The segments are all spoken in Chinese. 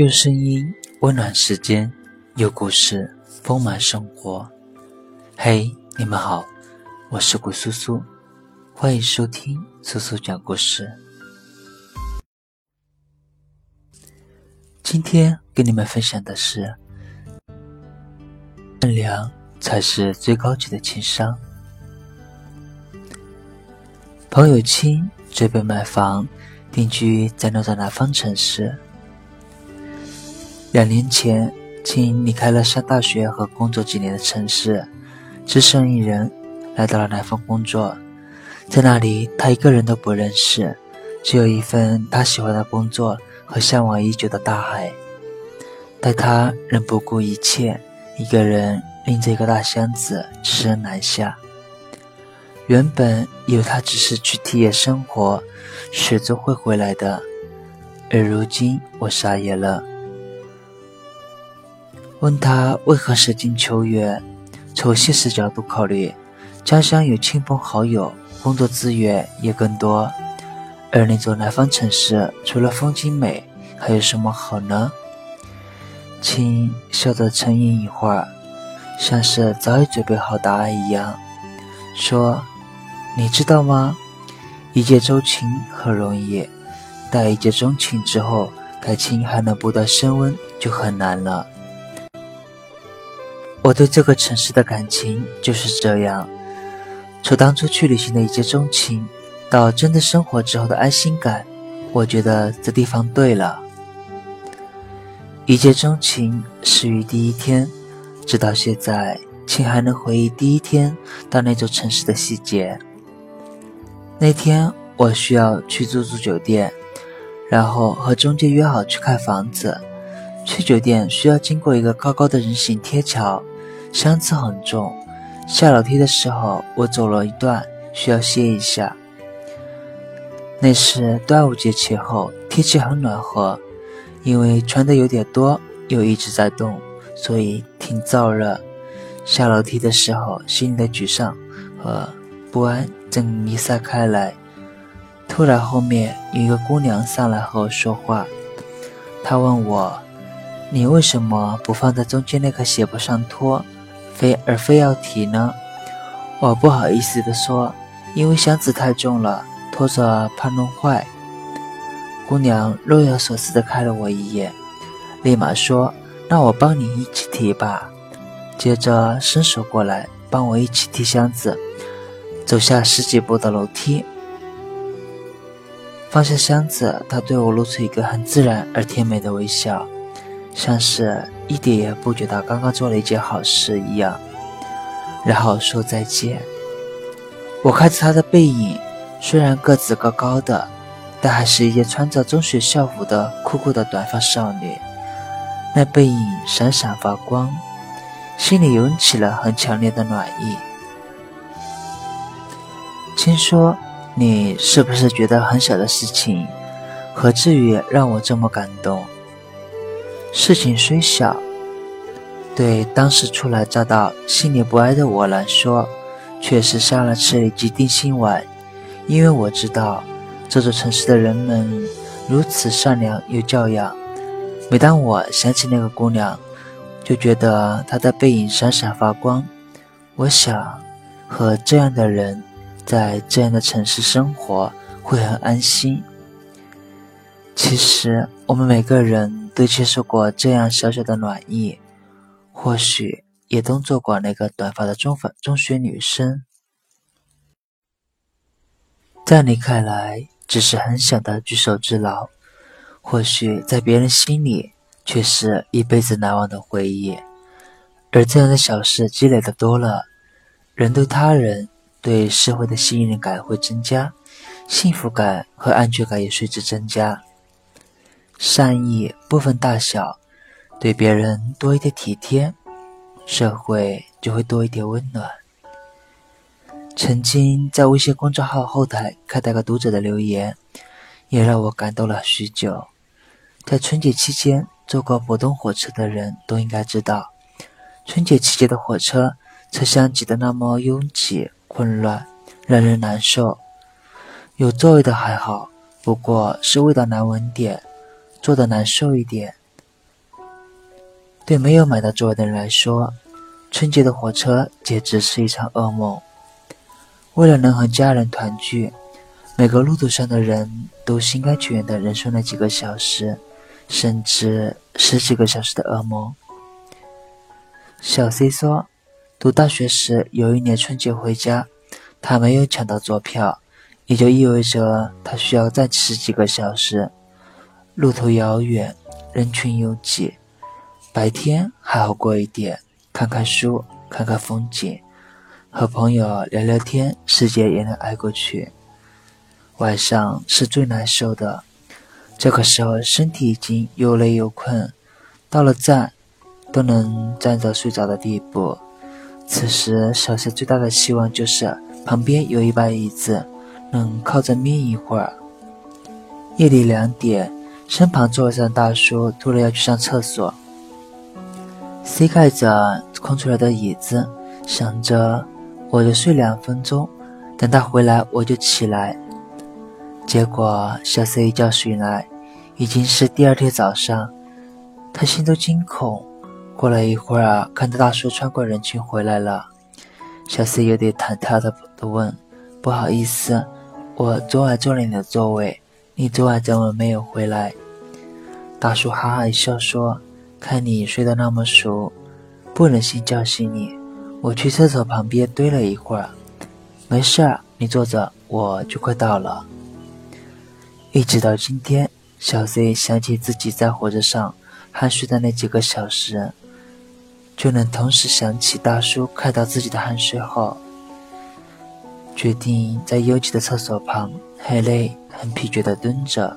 用声音温暖时间，用故事丰满生活。嘿，你们好，我是古苏苏，欢迎收听苏苏讲故事。今天跟你们分享的是，善良才是最高级的情商。朋友亲准备买房，定居在那座南方城市。两年前，青离开了上大学和工作几年的城市，只身一人来到了南方工作。在那里，他一个人都不认识，只有一份他喜欢的工作和向往已久的大海。但他仍不顾一切，一个人拎着一个大箱子，只身南下。原本以为他只是去体验生活，始终会回来的，而如今我傻眼了。问他为何舍近求远？从现实角度考虑，家乡有亲朋好友，工作资源也更多，而那座南方城市除了风景美，还有什么好呢？亲笑着沉吟一会儿，像是早已准备好答案一样，说。你知道吗？一见钟情很容易，但一见钟情之后，感情还能不断升温就很难了。我对这个城市的感情就是这样，从当初去旅行的一见钟情，到真的生活之后的安心感，我觉得这地方对了。一见钟情始于第一天，直到现在，亲还能回忆第一天到那座城市的细节。那天我需要去住住酒店，然后和中介约好去看房子。去酒店需要经过一个高高的人行天桥，箱子很重。下楼梯的时候，我走了一段，需要歇一下。那是端午节前后，天气很暖和，因为穿的有点多，又一直在动，所以挺燥热。下楼梯的时候，心里的沮丧和不安。正弥散开来，突然后面有一个姑娘上来和我说话。她问我：“你为什么不放在中间那个鞋不上拖，非而非要提呢？”我不好意思地说：“因为箱子太重了，拖着怕弄坏。”姑娘若有所思地看了我一眼，立马说：“那我帮你一起提吧。”接着伸手过来帮我一起提箱子。走下十几步的楼梯，放下箱子，他对我露出一个很自然而甜美的微笑，像是一点也不觉得刚刚做了一件好事一样，然后说再见。我看着他的背影，虽然个子高高的，但还是一件穿着中学校服的酷酷的短发少女，那背影闪闪发光，心里涌起了很强烈的暖意。听说你是不是觉得很小的事情，何至于让我这么感动？事情虽小，对当时初来乍到、心里不安的我来说，却是下了吃了一剂定心丸。因为我知道这座城市的人们如此善良又教养。每当我想起那个姑娘，就觉得她的背影闪闪发光。我想和这样的人。在这样的城市生活会很安心。其实我们每个人都接受过这样小小的暖意，或许也都做过那个短发的中粉中学女生。在你看来只是很小的举手之劳，或许在别人心里却是一辈子难忘的回忆。而这样的小事积累的多了，人对他人。对社会的信任感会增加，幸福感和安全感也随之增加。善意不分大小，对别人多一点体贴，社会就会多一点温暖。曾经在微信公众号后台看到个读者的留言，也让我感动了许久。在春节期间坐过浦东火车的人都应该知道，春节期间的火车车厢挤得那么拥挤。混乱，让人难受。有座位的还好，不过是味道难闻点，坐的难受一点。对没有买到座位的人来说，春节的火车简直是一场噩梦。为了能和家人团聚，每个路途上的人都心甘情愿地忍受那几个小时，甚至十几个小时的噩梦。小 C 说，读大学时有一年春节回家，他没有抢到坐票，也就意味着他需要再十几个小时。路途遥远，人群拥挤，白天还好过一点，看看书，看看风景。和朋友聊聊天，时间也能挨过去。晚上是最难受的，这个时候身体已经又累又困，到了站都能站着睡着的地步。此时小谢最大的希望就是旁边有一把椅子，能靠着眯一会儿。夜里两点，身旁座位上的大叔突然要去上厕所，C 盖着空出来的椅子，想着。我就睡两分钟，等他回来我就起来。结果小 C 一觉醒来，已经是第二天早上，他心都惊恐。过了一会儿，看到大叔穿过人群回来了，小 C 有点忐忑的的问：“不好意思，我昨晚坐了你的座位，你昨晚怎么没有回来？”大叔哈哈一笑说：“看你睡得那么熟，不忍心叫醒你。”我去厕所旁边堆了一会儿，没事儿，你坐着，我就快到了。一直到今天，小 C 想起自己在火车上酣睡的那几个小时，就能同时想起大叔看到自己的酣睡后，决定在拥挤的厕所旁很累、很疲倦地蹲着。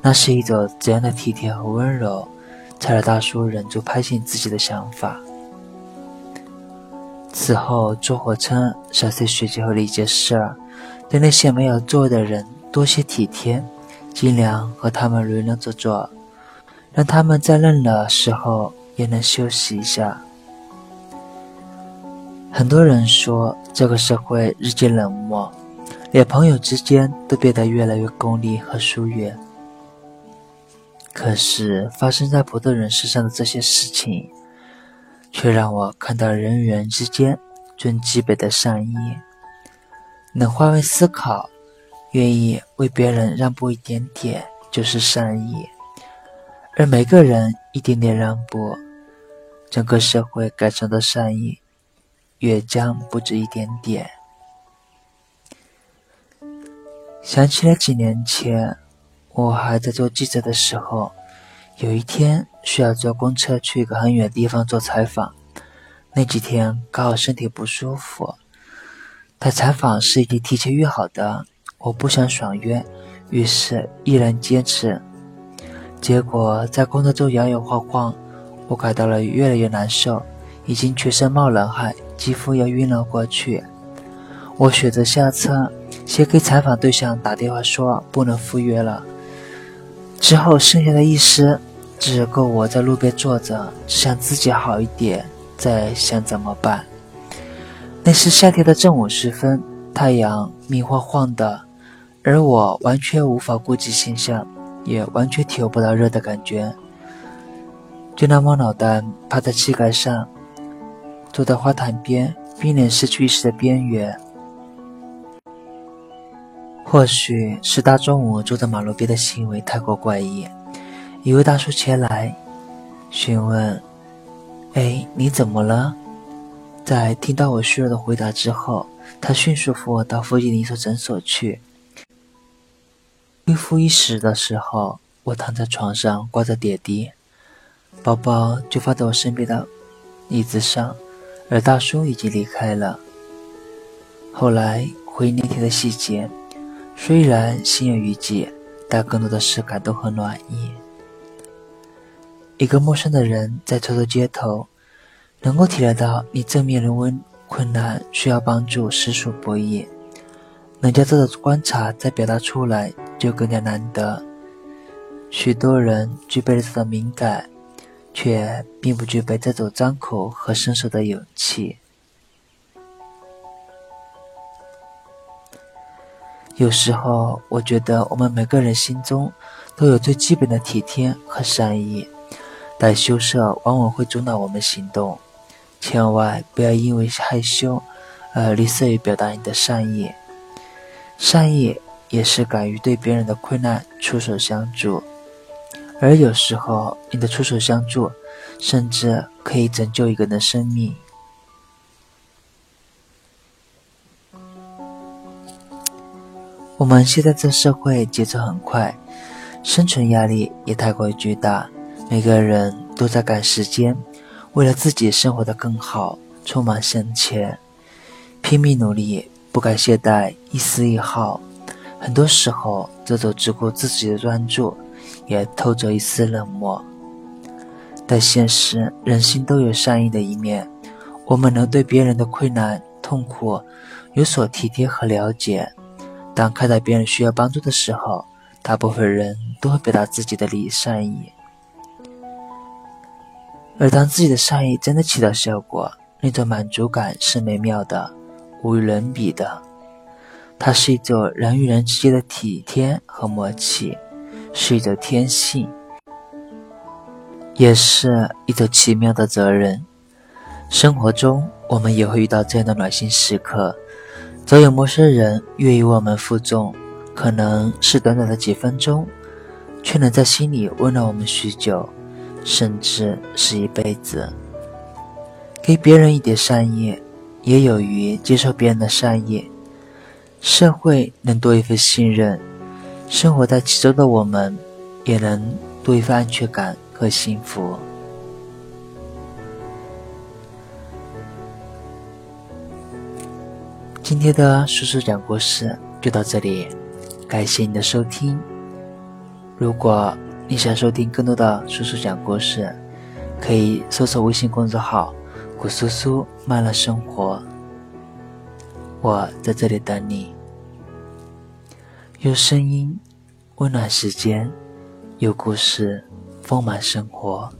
那是一种怎样的体贴和温柔，才让大叔忍住拍醒自己的想法。此后坐火车，小 C 学会了一件事儿：对那些没有座位的人多些体贴，尽量和他们轮流着坐，让他们在累的时候也能休息一下。很多人说这个社会日渐冷漠，连朋友之间都变得越来越功利和疏远。可是发生在普通人身上的这些事情。却让我看到人与人之间最基本的善意，能换位思考，愿意为别人让步一点点，就是善意。而每个人一点点让步，整个社会感受的善意，也将不止一点点。想起了几年前，我还在做记者的时候。有一天需要坐公车去一个很远的地方做采访，那几天刚好身体不舒服，但采访是已经提前约好的，我不想爽约，于是毅然坚持。结果在公车中摇摇晃晃，我感到了越来越难受，已经全身冒冷汗，几乎要晕了过去。我选择下车，先给采访对象打电话说不能赴约了。之后剩下的一丝。只够我在路边坐着，只想自己好一点，再想怎么办。那是夏天的正午时分，太阳明晃晃的，而我完全无法顾及形象，也完全体会不到热的感觉。就那么脑袋趴在膝盖上，坐在花坛边，濒临失去意识的边缘。或许是大中午坐在马路边的行为太过怪异。一位大叔前来询问：“哎，你怎么了？”在听到我虚弱的回答之后，他迅速扶我到附近的一所诊所去。恢复意识的时候，我躺在床上挂着点滴，包包就放在我身边的椅子上，而大叔已经离开了。后来回忆那天的细节，虽然心有余悸，但更多的是感动和暖意。一个陌生的人在走走街头，能够体谅到你正面临问困难，需要帮助，实属不易。能将这种观察再表达出来，就更加难得。许多人具备了这种敏感，却并不具备这种张口和伸手的勇气。有时候，我觉得我们每个人心中都有最基本的体贴和善意。但羞涩往往会阻挠我们行动。千万不要因为害羞而吝啬于表达你的善意。善意也是敢于对别人的困难出手相助，而有时候你的出手相助，甚至可以拯救一个人的生命。我们现在这社会节奏很快，生存压力也太过于巨大，每个人都在赶时间，为了自己生活的更好，充满向前，拼命努力，不敢懈怠一丝一毫。很多时候，这种只顾自己的专注，也透着一丝冷漠。但现实，人心都有善意的一面，我们能对别人的困难、痛苦有所体贴和了解。当看到别人需要帮助的时候，大部分人都会表达自己的利善意。而当自己的善意真的起到效果，那种满足感是美妙的，无与伦比的。它是一种人与人之间的体贴和默契，是一种天性，也是一种奇妙的责任。生活中，我们也会遇到这样的暖心时刻。总有陌生人愿意为我们负重，可能是短短的几分钟，却能在心里温暖我们许久，甚至是一辈子。给别人一点善意，也有于接受别人的善意，社会能多一份信任，生活在其中的我们，也能多一份安全感和幸福。今天的叔叔讲故事就到这里，感谢你的收听。如果你想收听更多的叔叔讲故事，可以搜索微信公众号“古叔叔慢乐生活”。我在这里等你，用声音温暖时间，有故事丰满生活。